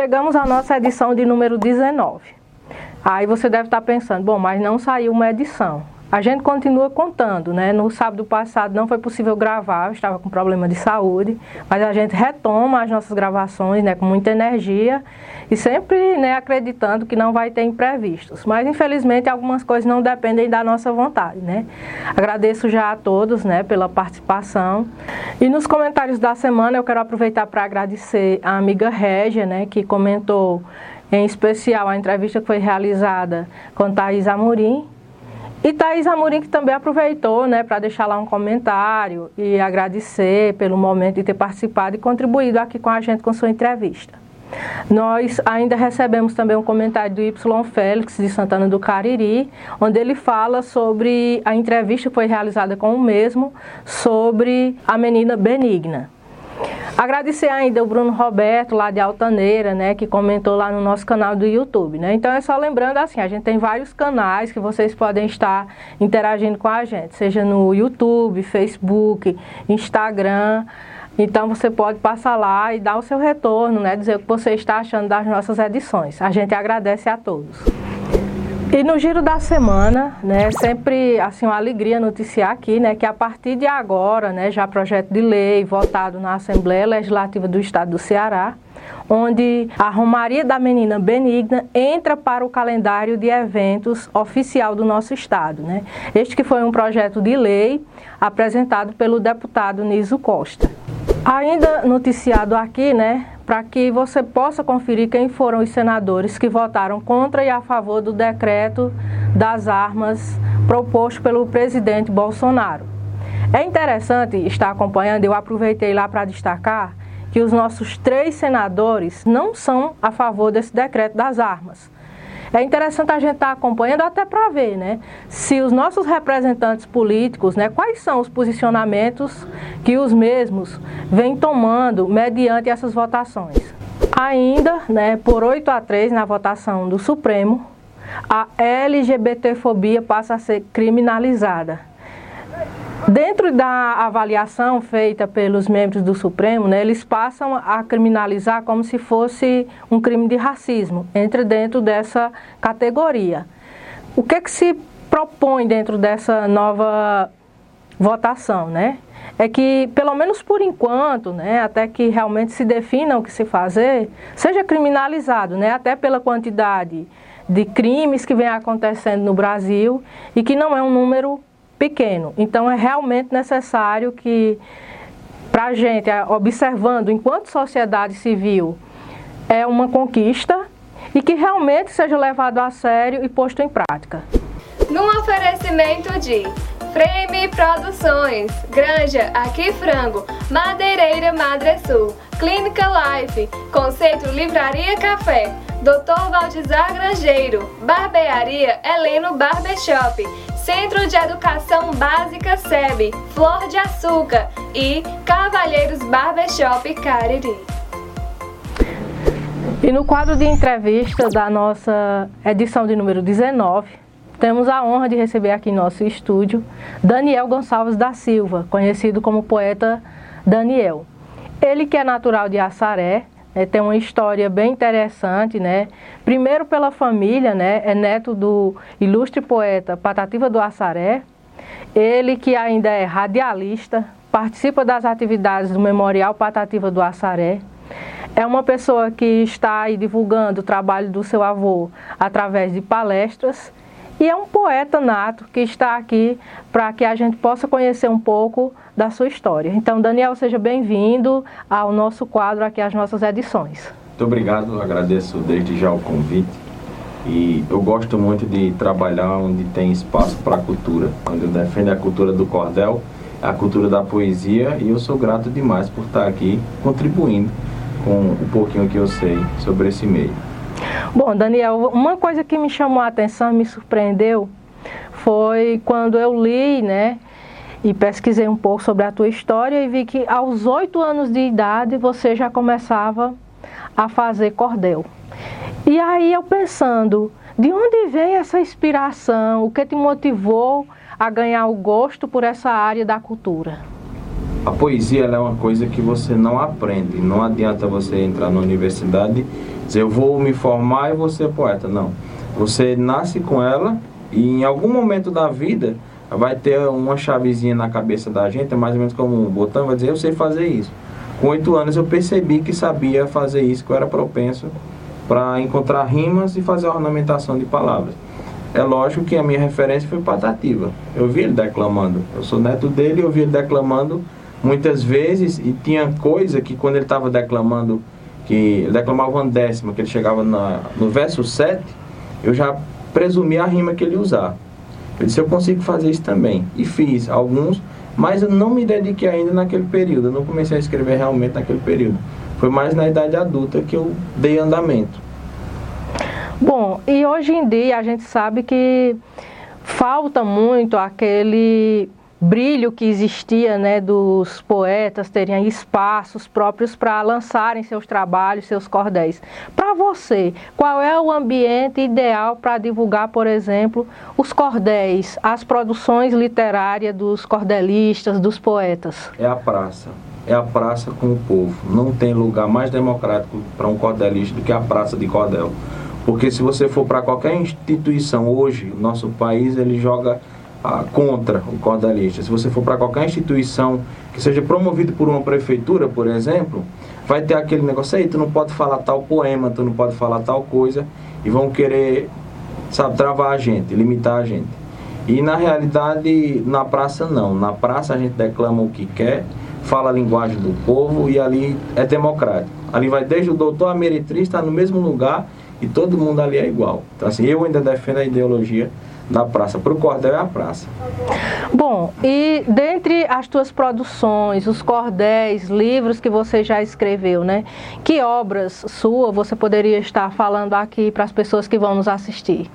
Chegamos à nossa edição de número 19. Aí você deve estar pensando, bom, mas não saiu uma edição. A gente continua contando, né? No sábado passado não foi possível gravar, eu estava com problema de saúde, mas a gente retoma as nossas gravações, né, com muita energia e sempre, né, acreditando que não vai ter imprevistos. Mas infelizmente algumas coisas não dependem da nossa vontade, né? Agradeço já a todos, né, pela participação. E nos comentários da semana eu quero aproveitar para agradecer a amiga Régia, né, que comentou em especial a entrevista que foi realizada com Thaís Amorim e Thaís Amorim que também aproveitou né, para deixar lá um comentário e agradecer pelo momento de ter participado e contribuído aqui com a gente com sua entrevista. Nós ainda recebemos também um comentário do Y Félix de Santana do Cariri, onde ele fala sobre a entrevista que foi realizada com o mesmo sobre a menina Benigna. Agradecer ainda o Bruno Roberto, lá de Altaneira, né, que comentou lá no nosso canal do YouTube, né? Então é só lembrando assim, a gente tem vários canais que vocês podem estar interagindo com a gente, seja no YouTube, Facebook, Instagram. Então você pode passar lá e dar o seu retorno, né, dizer o que você está achando das nossas edições. A gente agradece a todos. E no giro da semana, né, sempre assim uma alegria noticiar aqui, né, que a partir de agora, né, já projeto de lei votado na Assembleia Legislativa do Estado do Ceará, onde a Romaria da Menina Benigna entra para o calendário de eventos oficial do nosso estado, né? Este que foi um projeto de lei apresentado pelo deputado Niso Costa. Ainda noticiado aqui, né, para que você possa conferir quem foram os senadores que votaram contra e a favor do decreto das armas proposto pelo presidente Bolsonaro. É interessante estar acompanhando, eu aproveitei lá para destacar que os nossos três senadores não são a favor desse decreto das armas. É interessante a gente estar tá acompanhando até para ver, né, se os nossos representantes políticos, né, quais são os posicionamentos que os mesmos vêm tomando mediante essas votações. Ainda, né, por 8 a 3 na votação do Supremo, a LGBTfobia passa a ser criminalizada. Dentro da avaliação feita pelos membros do Supremo, né, eles passam a criminalizar como se fosse um crime de racismo, entra dentro dessa categoria. O que, é que se propõe dentro dessa nova votação, né? É que, pelo menos por enquanto, né, até que realmente se defina o que se fazer, seja criminalizado, né, até pela quantidade de crimes que vem acontecendo no Brasil e que não é um número pequeno. Então é realmente necessário que, para a gente, observando enquanto sociedade civil, é uma conquista e que realmente seja levado a sério e posto em prática. Num oferecimento de Frame Produções, Granja Aqui Frango, Madeireira Madre Sul, Clínica Life, Conceito Livraria Café, Dr. Valdizar Grangeiro, Barbearia Heleno Barbershop, Centro de Educação Básica SEB, Flor de Açúcar e Cavalheiros Barbershop Cariri. E no quadro de entrevista da nossa edição de número 19, temos a honra de receber aqui em nosso estúdio Daniel Gonçalves da Silva, conhecido como poeta Daniel. Ele que é natural de Assaré, é, tem uma história bem interessante, né? Primeiro pela família, né? É neto do ilustre poeta Patativa do Assaré. Ele que ainda é radialista, participa das atividades do Memorial Patativa do Assaré. É uma pessoa que está aí divulgando o trabalho do seu avô através de palestras e é um poeta nato que está aqui para que a gente possa conhecer um pouco da sua história. Então, Daniel, seja bem-vindo ao nosso quadro aqui, às nossas edições. Muito obrigado, agradeço desde já o convite. E eu gosto muito de trabalhar onde tem espaço para a cultura, onde eu defendo a cultura do cordel, a cultura da poesia, e eu sou grato demais por estar aqui contribuindo com o pouquinho que eu sei sobre esse meio. Bom, Daniel, uma coisa que me chamou a atenção, me surpreendeu, foi quando eu li, né, e pesquisei um pouco sobre a tua história e vi que aos oito anos de idade você já começava a fazer cordel. E aí eu pensando, de onde vem essa inspiração? O que te motivou a ganhar o gosto por essa área da cultura? A poesia é uma coisa que você não aprende. Não adianta você entrar na universidade e dizer eu vou me formar e vou ser poeta. Não. Você nasce com ela e em algum momento da vida vai ter uma chavezinha na cabeça da gente, é mais ou menos como um botão, vai dizer eu sei fazer isso. Com oito anos eu percebi que sabia fazer isso, que eu era propenso para encontrar rimas e fazer a ornamentação de palavras. É lógico que a minha referência foi Patativa. Eu vi ele declamando. Eu sou neto dele eu vi ele declamando muitas vezes e tinha coisa que quando ele estava declamando, que ele declamava uma décima, que ele chegava na, no verso 7, eu já presumi a rima que ele usar. Eu disse, eu consigo fazer isso também. E fiz alguns, mas eu não me dediquei ainda naquele período. Eu não comecei a escrever realmente naquele período. Foi mais na idade adulta que eu dei andamento. Bom, e hoje em dia a gente sabe que falta muito aquele brilho que existia né, dos poetas terem espaços próprios para lançarem seus trabalhos, seus cordéis. Para você, qual é o ambiente ideal para divulgar, por exemplo, os cordéis, as produções literárias dos cordelistas, dos poetas? É a praça. É a praça com o povo. Não tem lugar mais democrático para um cordelista do que a praça de cordel. Porque se você for para qualquer instituição hoje, nosso país ele joga contra o cordelista. Se você for para qualquer instituição que seja promovido por uma prefeitura, por exemplo, vai ter aquele negócio aí, tu não pode falar tal poema, tu não pode falar tal coisa, e vão querer, sabe, travar a gente, limitar a gente. E na realidade, na praça não. Na praça a gente declama o que quer, fala a linguagem do povo e ali é democrático. Ali vai desde o doutor a meretriz, está no mesmo lugar e todo mundo ali é igual. Então assim, eu ainda defendo a ideologia da praça. Para o cordel é a praça. Bom, e dentre as tuas produções, os cordéis, livros que você já escreveu, né? Que obras sua você poderia estar falando aqui para as pessoas que vão nos assistir?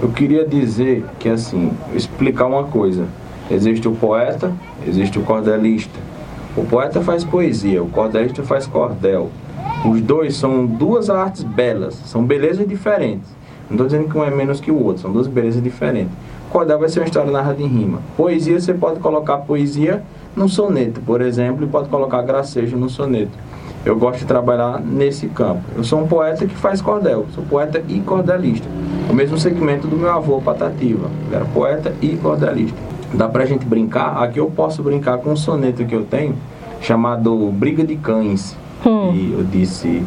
Eu queria dizer que assim, explicar uma coisa. Existe o poeta, existe o cordelista. O poeta faz poesia, o cordelista faz cordel. Os dois são duas artes belas, são belezas diferentes. Não estou dizendo que um é menos que o outro, são duas belezas diferentes. Cordel vai ser uma história narrada em rima. Poesia, você pode colocar poesia num soneto, por exemplo, e pode colocar gracejo no soneto. Eu gosto de trabalhar nesse campo. Eu sou um poeta que faz cordel, sou poeta e cordelista. O mesmo segmento do meu avô, Patativa. Ele era poeta e cordelista. Dá pra gente brincar? Aqui eu posso brincar com um soneto que eu tenho, chamado Briga de Cães. Hum. E eu disse: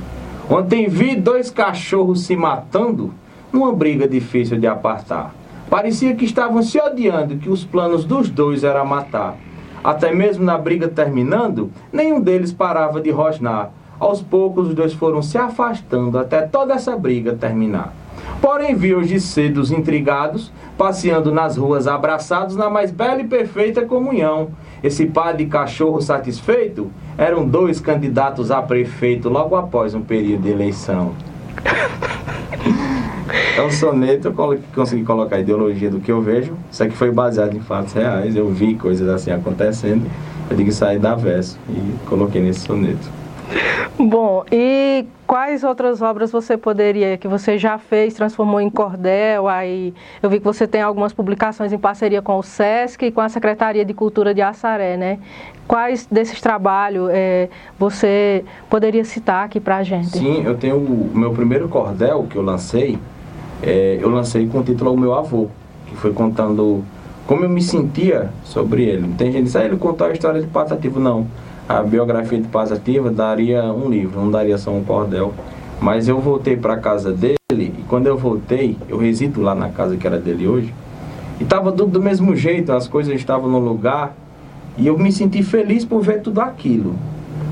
Ontem vi dois cachorros se matando numa briga difícil de apartar. Parecia que estavam se odiando, que os planos dos dois era matar. Até mesmo na briga terminando, nenhum deles parava de rosnar. Aos poucos, os dois foram se afastando até toda essa briga terminar. Porém, vi hoje cedo os intrigados passeando nas ruas abraçados na mais bela e perfeita comunhão. Esse par de cachorro satisfeito eram dois candidatos a prefeito logo após um período de eleição. É um soneto, eu consegui colocar a ideologia do que eu vejo. Isso aqui foi baseado em fatos reais. Eu vi coisas assim acontecendo. Eu digo sair da verso e coloquei nesse soneto. Bom, e quais outras obras você poderia, que você já fez, transformou em cordel? Aí eu vi que você tem algumas publicações em parceria com o SESC e com a Secretaria de Cultura de Assaré, né? Quais desses trabalhos é, você poderia citar aqui pra gente? Sim, eu tenho o meu primeiro cordel que eu lancei, é, eu lancei com o título O Meu Avô, que foi contando como eu me sentia sobre ele. Tem gente que diz, ah, ele contou a história de Patativo. Não, a biografia de Patativo daria um livro, não daria só um cordel. Mas eu voltei para a casa dele e quando eu voltei, eu resido lá na casa que era dele hoje, e estava tudo do mesmo jeito, as coisas estavam no lugar, e eu me senti feliz por ver tudo aquilo.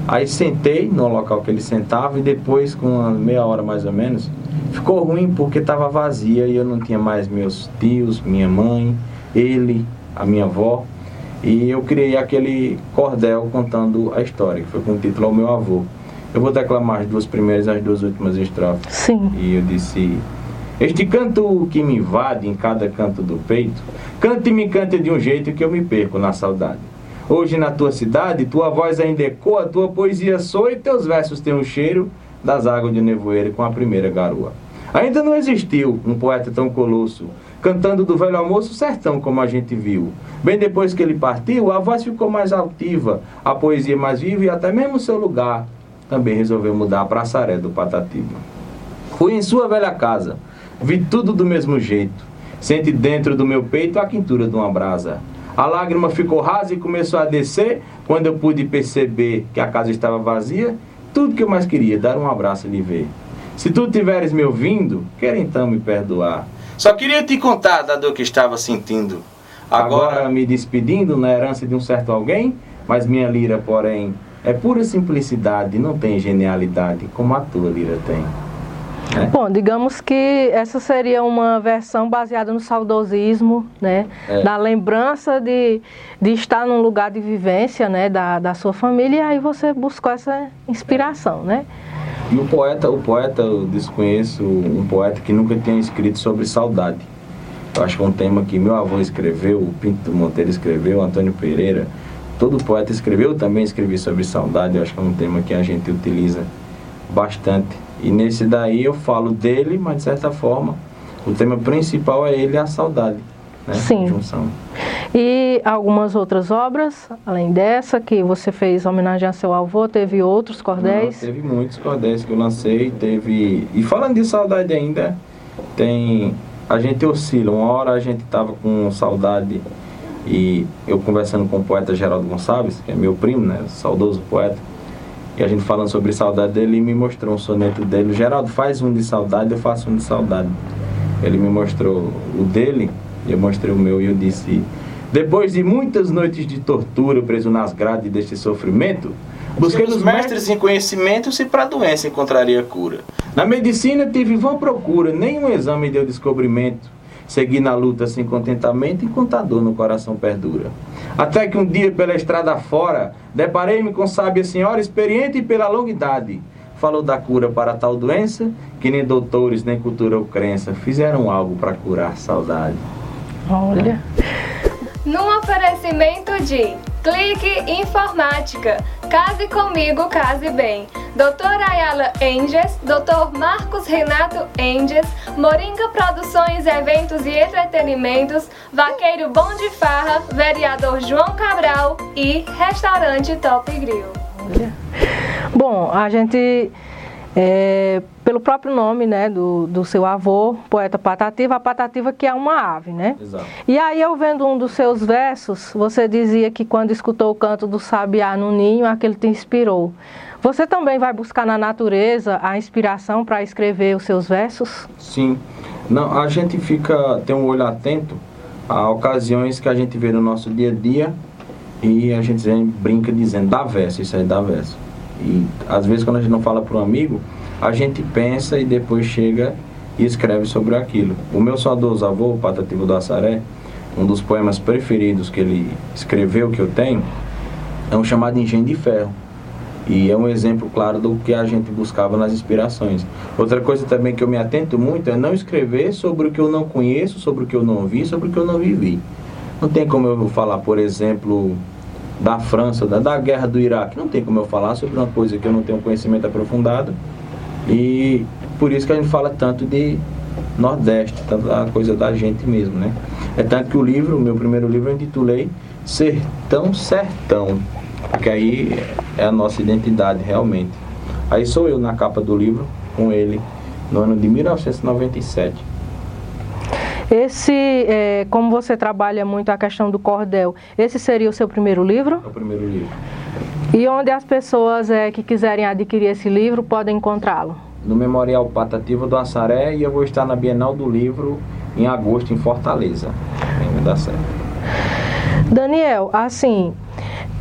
Aí sentei no local que ele sentava e depois, com uma meia hora mais ou menos, Ficou ruim porque estava vazia e eu não tinha mais meus tios, minha mãe, ele, a minha avó. E eu criei aquele cordel contando a história, que foi com o título ao meu avô. Eu vou declamar as duas primeiras e as duas últimas estrofes. Sim. E eu disse: Este canto que me invade em cada canto do peito, canta e me canta de um jeito que eu me perco na saudade. Hoje na tua cidade, tua voz ainda ecoa, tua poesia soa e teus versos têm o cheiro das águas de nevoeiro com a primeira garoa. Ainda não existiu um poeta tão colosso, cantando do velho almoço sertão, como a gente viu. Bem depois que ele partiu, a voz ficou mais altiva, a poesia mais viva e até mesmo seu lugar também resolveu mudar para Saré do Patatiba. Fui em sua velha casa, vi tudo do mesmo jeito. Sente dentro do meu peito a quintura de uma brasa. A lágrima ficou rasa e começou a descer quando eu pude perceber que a casa estava vazia. Tudo que eu mais queria, dar um abraço e lhe ver. Se tu tiveres me ouvindo, quer então me perdoar. Só queria te contar da dor que estava sentindo. Agora, Agora me despedindo na herança de um certo alguém, mas minha lira, porém, é pura simplicidade, não tem genialidade como a tua lira tem. É. Bom, digamos que essa seria uma versão baseada no saudosismo, né? É. Da lembrança de, de estar num lugar de vivência, né? Da, da sua família, e aí você buscou essa inspiração, né? E o poeta, o poeta, eu desconheço um poeta que nunca tenha escrito sobre saudade. Eu acho que é um tema que meu avô escreveu, o Pinto Monteiro escreveu, Antônio Pereira, todo poeta escreveu, eu também escrevi sobre saudade, eu acho que é um tema que a gente utiliza bastante. E nesse daí eu falo dele, mas de certa forma o tema principal é ele, a saudade. Né? Sim. Junção. E algumas outras obras, além dessa, que você fez homenagem a seu avô, teve outros cordéis? Não, teve muitos cordéis que eu lancei, teve... E falando de saudade ainda, tem a gente oscila. Uma hora a gente tava com saudade e eu conversando com o poeta Geraldo Gonçalves, que é meu primo, né, saudoso poeta, e a gente falando sobre saudade dele, ele me mostrou um soneto dele. Geraldo, faz um de saudade, eu faço um de saudade. Ele me mostrou o dele, e eu mostrei o meu, e eu disse: Depois de muitas noites de tortura, preso nas grades deste sofrimento, busquei nos mestres em conhecimento se para a doença encontraria cura. Na medicina tive vã procura, nenhum exame deu descobrimento. Segui na luta sem contentamento, enquanto a dor no coração perdura. Até que um dia, pela estrada fora, deparei-me com sábia senhora experiente pela longa idade. Falou da cura para tal doença, que nem doutores, nem cultura ou crença fizeram algo para curar saudade. Olha. Num oferecimento de Clique Informática. Case comigo, case bem. Doutor Ayala Enges, Doutor Marcos Renato Enges, Moringa Produções, Eventos e Entretenimentos, Vaqueiro Bom de Farra, Vereador João Cabral e Restaurante Top Grill. Bom, a gente é, pelo próprio nome né, do, do seu avô, poeta Patativa, a Patativa que é uma ave, né? Exato. E aí eu vendo um dos seus versos, você dizia que quando escutou o canto do sabiá no ninho, aquele te inspirou. Você também vai buscar na natureza a inspiração para escrever os seus versos? Sim. Não, a gente fica, tem um olho atento a ocasiões que a gente vê no nosso dia a dia e a gente brinca dizendo dá verso, isso aí dá verso. E às vezes quando a gente não fala para um amigo, a gente pensa e depois chega e escreve sobre aquilo. O meu saudoso avô, Patativo do Assaré, um dos poemas preferidos que ele escreveu, que eu tenho, é um chamado Engenho de Ferro. E é um exemplo claro do que a gente buscava nas inspirações. Outra coisa também que eu me atento muito é não escrever sobre o que eu não conheço, sobre o que eu não vi, sobre o que eu não vivi. Não tem como eu falar, por exemplo, da França, da, da guerra do Iraque. Não tem como eu falar sobre uma coisa que eu não tenho conhecimento aprofundado. E por isso que a gente fala tanto de Nordeste, tanto da coisa da gente mesmo, né? É tanto que o livro, o meu primeiro livro, eu intitulei Sertão Sertão, porque aí é a nossa identidade realmente. Aí sou eu na capa do livro, com ele, no ano de 1997. Esse, é, como você trabalha muito a questão do cordel, esse seria o seu primeiro livro? É o primeiro livro. E onde as pessoas é, que quiserem adquirir esse livro podem encontrá-lo? No Memorial Patativa do Assaré e eu vou estar na Bienal do Livro em agosto em Fortaleza. Certo. Daniel, assim,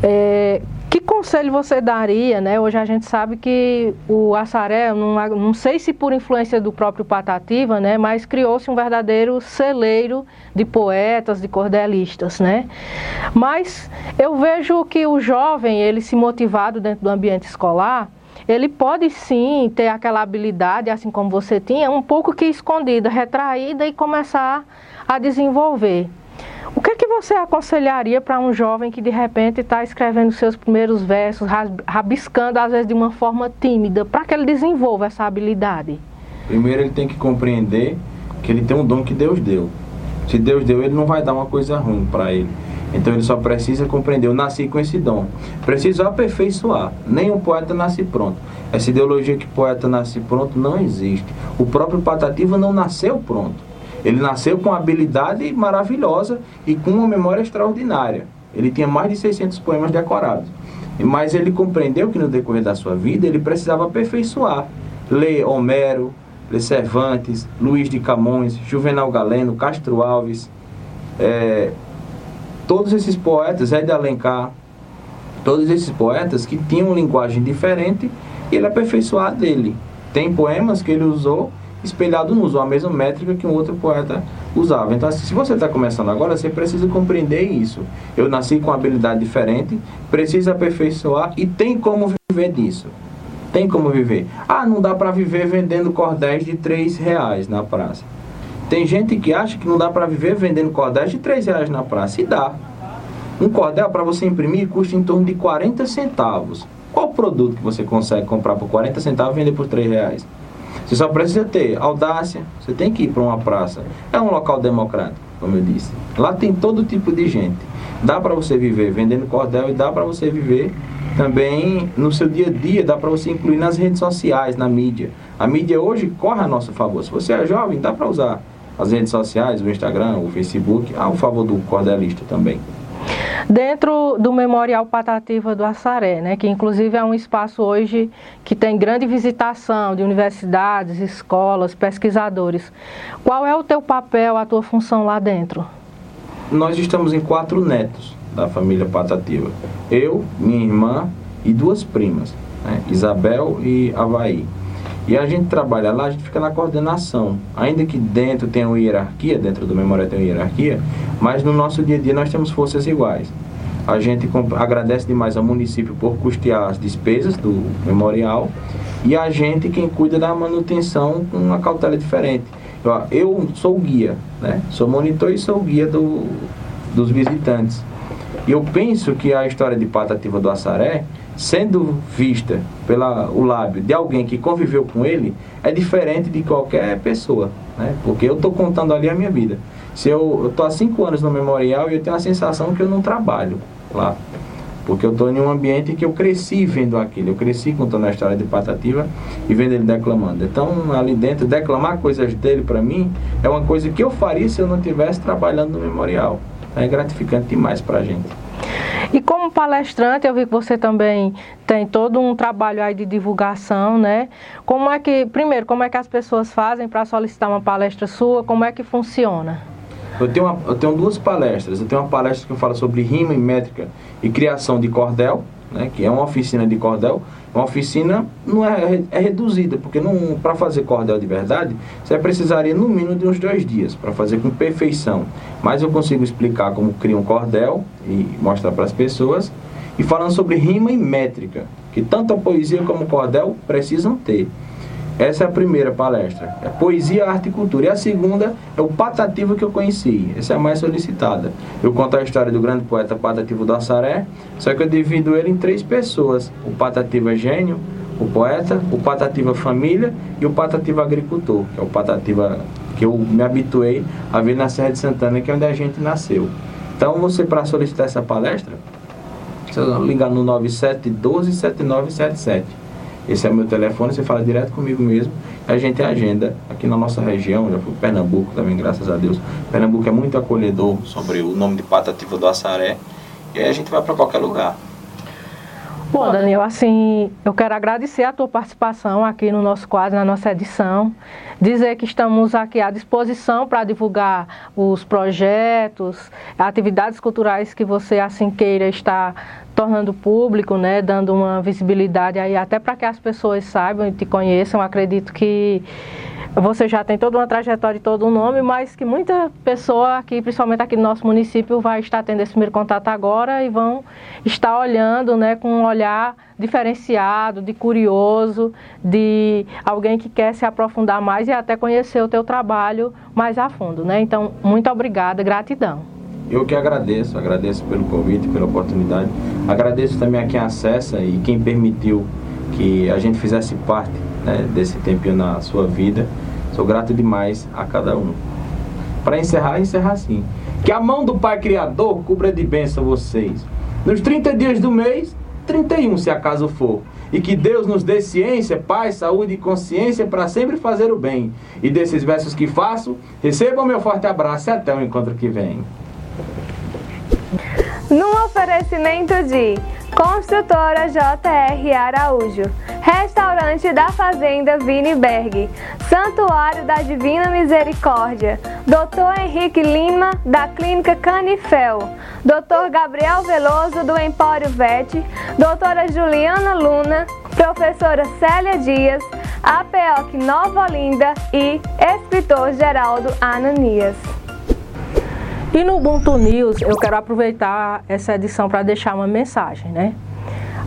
é, que conselho você daria, né? Hoje a gente sabe que o Assaré, não, não sei se por influência do próprio Patativa, né? Mas criou-se um verdadeiro celeiro de poetas, de cordelistas, né? Mas eu vejo que o jovem, ele se motivado dentro do ambiente escolar, ele pode sim ter aquela habilidade, assim como você tinha, um pouco que escondida, retraída e começar a desenvolver. O que, é que você aconselharia para um jovem que de repente está escrevendo seus primeiros versos, rabiscando às vezes de uma forma tímida, para que ele desenvolva essa habilidade? Primeiro ele tem que compreender que ele tem um dom que Deus deu. Se Deus deu, ele não vai dar uma coisa ruim para ele. Então ele só precisa compreender, eu nasci com esse dom. Preciso aperfeiçoar. Nenhum poeta nasce pronto. Essa ideologia que poeta nasce pronto não existe. O próprio Patativa não nasceu pronto. Ele nasceu com uma habilidade maravilhosa e com uma memória extraordinária. Ele tinha mais de 600 poemas decorados. Mas ele compreendeu que no decorrer da sua vida ele precisava aperfeiçoar. Ler Homero, ler Cervantes, Luiz de Camões, Juvenal Galeno, Castro Alves, é, todos esses poetas, de Alencar, todos esses poetas que tinham linguagem diferente ele aperfeiçoar dele. Tem poemas que ele usou espelhado não usou a mesma métrica que um outro poeta usava. Então, assim, se você está começando agora, você precisa compreender isso. Eu nasci com uma habilidade diferente, preciso aperfeiçoar e tem como viver disso. Tem como viver. Ah, não dá para viver vendendo cordéis de 3 reais na praça. Tem gente que acha que não dá para viver vendendo cordéis de 3 reais na praça. E dá. Um cordel para você imprimir custa em torno de 40 centavos. Qual produto que você consegue comprar por 40 centavos e vender por 3 reais? Você só precisa ter audácia, você tem que ir para uma praça. É um local democrático, como eu disse. Lá tem todo tipo de gente. Dá para você viver vendendo cordel e dá para você viver também no seu dia a dia, dá para você incluir nas redes sociais, na mídia. A mídia hoje corre a nosso favor. Se você é jovem, dá para usar as redes sociais, o Instagram, o Facebook, a favor do cordelista também dentro do Memorial Patativa do Assaré, né, que inclusive é um espaço hoje que tem grande visitação de universidades, escolas, pesquisadores. Qual é o teu papel, a tua função lá dentro? Nós estamos em quatro netos da família Patativa. Eu, minha irmã e duas primas, né, Isabel e Havaí. E a gente trabalha lá, a gente fica na coordenação. Ainda que dentro tenha uma hierarquia, dentro do memorial tem uma hierarquia, mas no nosso dia a dia nós temos forças iguais. A gente agradece demais ao município por custear as despesas do memorial e a gente quem cuida da manutenção com uma cautela diferente. Eu, eu sou guia, né? sou monitor e sou guia do, dos visitantes. Eu penso que a história de Patativa do Assaré sendo vista pelo lábio de alguém que conviveu com ele, é diferente de qualquer pessoa, né? Porque eu estou contando ali a minha vida. Se eu estou há cinco anos no memorial e eu tenho a sensação que eu não trabalho lá, porque eu estou em um ambiente que eu cresci vendo aquilo, eu cresci contando a história de Patativa e vendo ele declamando. Então, ali dentro, declamar coisas dele para mim é uma coisa que eu faria se eu não estivesse trabalhando no memorial. É gratificante demais para a gente. E como palestrante, eu vi que você também tem todo um trabalho aí de divulgação, né? Como é que, primeiro, como é que as pessoas fazem para solicitar uma palestra sua? Como é que funciona? Eu tenho, uma, eu tenho duas palestras. Eu tenho uma palestra que fala sobre rima e métrica e criação de cordel, né, que é uma oficina de cordel. Uma oficina não é, é reduzida, porque para fazer cordel de verdade, você precisaria no mínimo de uns dois dias para fazer com perfeição. Mas eu consigo explicar como cria um cordel e mostrar para as pessoas. E falando sobre rima e métrica, que tanto a poesia como o cordel precisam ter. Essa é a primeira palestra. É Poesia, Arte e Cultura. E a segunda é o Patativo que eu conheci. Essa é a mais solicitada. Eu conto a história do grande poeta Patativo do Assaré, só que eu divido ele em três pessoas. O Patativo é gênio, o poeta, o Patativa família e o Patativa agricultor, que é o Patativa que eu me habituei a ver na Serra de Santana, que é onde a gente nasceu. Então, você para solicitar essa palestra, você ligar no 9712 7977. Esse é o meu telefone, você fala direto comigo mesmo. A gente agenda aqui na nossa região, já fui Pernambuco também, graças a Deus. Pernambuco é muito acolhedor sobre o nome de Patativa do Assaré. E aí a gente vai para qualquer lugar. Bom, Daniel, assim, eu quero agradecer a tua participação aqui no nosso quadro, na nossa edição. Dizer que estamos aqui à disposição para divulgar os projetos, atividades culturais que você assim queira estar tornando público, né, dando uma visibilidade aí até para que as pessoas saibam e te conheçam. Acredito que você já tem toda uma trajetória e todo um nome, mas que muita pessoa aqui, principalmente aqui no nosso município, vai estar tendo esse primeiro contato agora e vão estar olhando né, com um olhar diferenciado, de curioso, de alguém que quer se aprofundar mais e até conhecer o teu trabalho mais a fundo. Né? Então, muito obrigada, gratidão. Eu que agradeço, agradeço pelo convite, pela oportunidade. Agradeço também a quem acessa e quem permitiu que a gente fizesse parte né, desse tempinho na sua vida. Sou grato demais a cada um. Para encerrar, encerrar assim. Que a mão do Pai Criador cubra de bênção vocês. Nos 30 dias do mês, 31 se acaso for. E que Deus nos dê ciência, paz, saúde e consciência para sempre fazer o bem. E desses versos que faço, recebam meu forte abraço e até o encontro que vem. Num oferecimento de Construtora JR Araújo, Restaurante da Fazenda Viniberg, Santuário da Divina Misericórdia, Dr. Henrique Lima, da Clínica Canifel, Dr. Gabriel Veloso, do Empório Vet, Doutora Juliana Luna, Professora Célia Dias, APOC Nova Olinda e Escritor Geraldo Ananias. E no Ubuntu News eu quero aproveitar essa edição para deixar uma mensagem, né?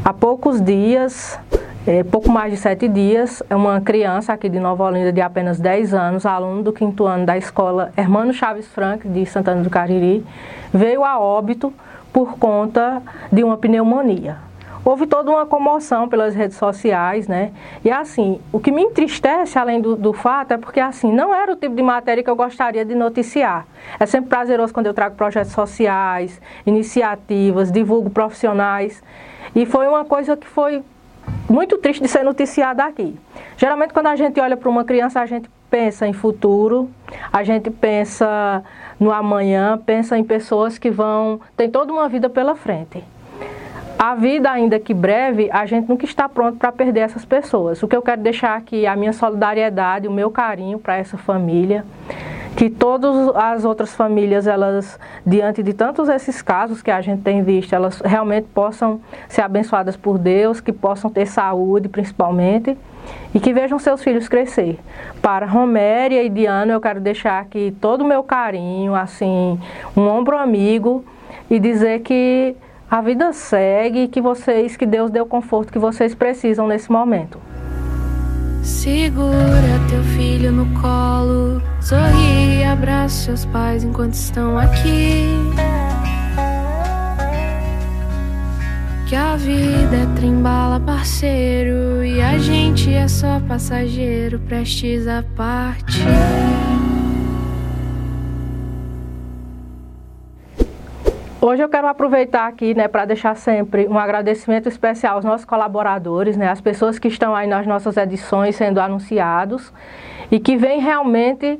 Há poucos dias, é, pouco mais de sete dias, uma criança aqui de Nova Olinda de apenas 10 anos, aluno do quinto ano da escola Hermano Chaves Frank de Santana do Cariri, veio a óbito por conta de uma pneumonia houve toda uma comoção pelas redes sociais, né? E assim, o que me entristece, além do, do, fato, é porque assim, não era o tipo de matéria que eu gostaria de noticiar. É sempre prazeroso quando eu trago projetos sociais, iniciativas, divulgo profissionais. E foi uma coisa que foi muito triste de ser noticiada aqui. Geralmente, quando a gente olha para uma criança, a gente pensa em futuro, a gente pensa no amanhã, pensa em pessoas que vão. tem toda uma vida pela frente a vida, ainda que breve, a gente nunca está pronto para perder essas pessoas. O que eu quero deixar aqui é a minha solidariedade, o meu carinho para essa família. Que todas as outras famílias, elas, diante de tantos esses casos que a gente tem visto, elas realmente possam ser abençoadas por Deus, que possam ter saúde principalmente e que vejam seus filhos crescer. Para Roméria e Diana, eu quero deixar aqui todo o meu carinho, assim, um ombro amigo e dizer que a vida segue que vocês, que Deus dê o conforto que vocês precisam nesse momento. Segura teu filho no colo, sorri e abraça seus pais enquanto estão aqui. Que a vida é trembala, parceiro, e a gente é só passageiro, prestes a partir. Hoje eu quero aproveitar aqui, né, para deixar sempre um agradecimento especial aos nossos colaboradores, né, as pessoas que estão aí nas nossas edições sendo anunciados e que vêm realmente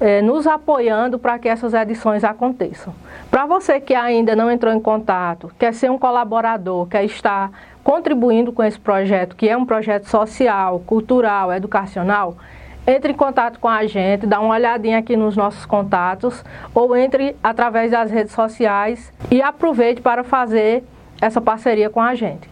eh, nos apoiando para que essas edições aconteçam. Para você que ainda não entrou em contato, quer ser um colaborador, quer estar contribuindo com esse projeto, que é um projeto social, cultural, educacional, entre em contato com a gente, dá uma olhadinha aqui nos nossos contatos ou entre através das redes sociais e aproveite para fazer essa parceria com a gente.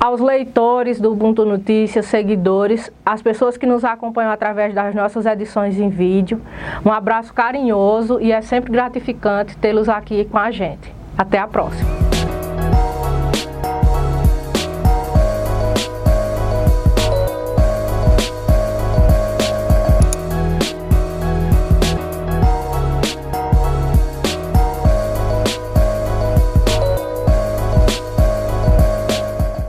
Aos leitores do Ubuntu Notícias, seguidores, as pessoas que nos acompanham através das nossas edições em vídeo, um abraço carinhoso e é sempre gratificante tê-los aqui com a gente. Até a próxima!